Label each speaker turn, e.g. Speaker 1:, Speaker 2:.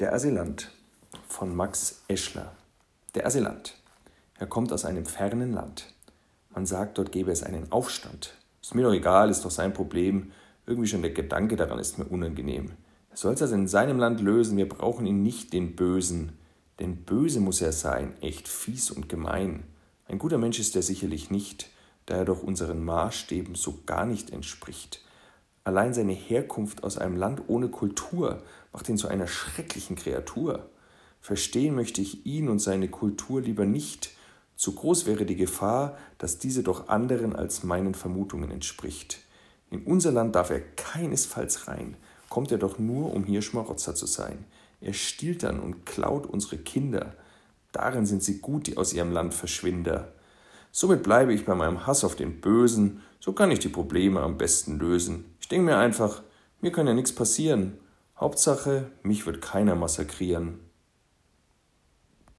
Speaker 1: Der Asylant von Max Eschler. Der Asylant. Er kommt aus einem fernen Land. Man sagt, dort gäbe es einen Aufstand. Ist mir doch egal, ist doch sein Problem. Irgendwie schon der Gedanke daran ist mir unangenehm. Er soll es also in seinem Land lösen, wir brauchen ihn nicht, den Bösen. Denn böse muss er sein, echt fies und gemein. Ein guter Mensch ist er sicherlich nicht, da er doch unseren Maßstäben so gar nicht entspricht. Allein seine Herkunft aus einem Land ohne Kultur macht ihn zu einer schrecklichen Kreatur. Verstehen möchte ich ihn und seine Kultur lieber nicht. Zu groß wäre die Gefahr, dass diese doch anderen als meinen Vermutungen entspricht. In unser Land darf er keinesfalls rein, kommt er doch nur, um hier Schmarotzer zu sein. Er stiehlt dann und klaut unsere Kinder. Darin sind sie gut, die aus ihrem Land Verschwinder. Somit bleibe ich bei meinem Hass auf den Bösen, so kann ich die Probleme am besten lösen. Ich denke mir einfach, mir kann ja nichts passieren. Hauptsache, mich wird keiner massakrieren.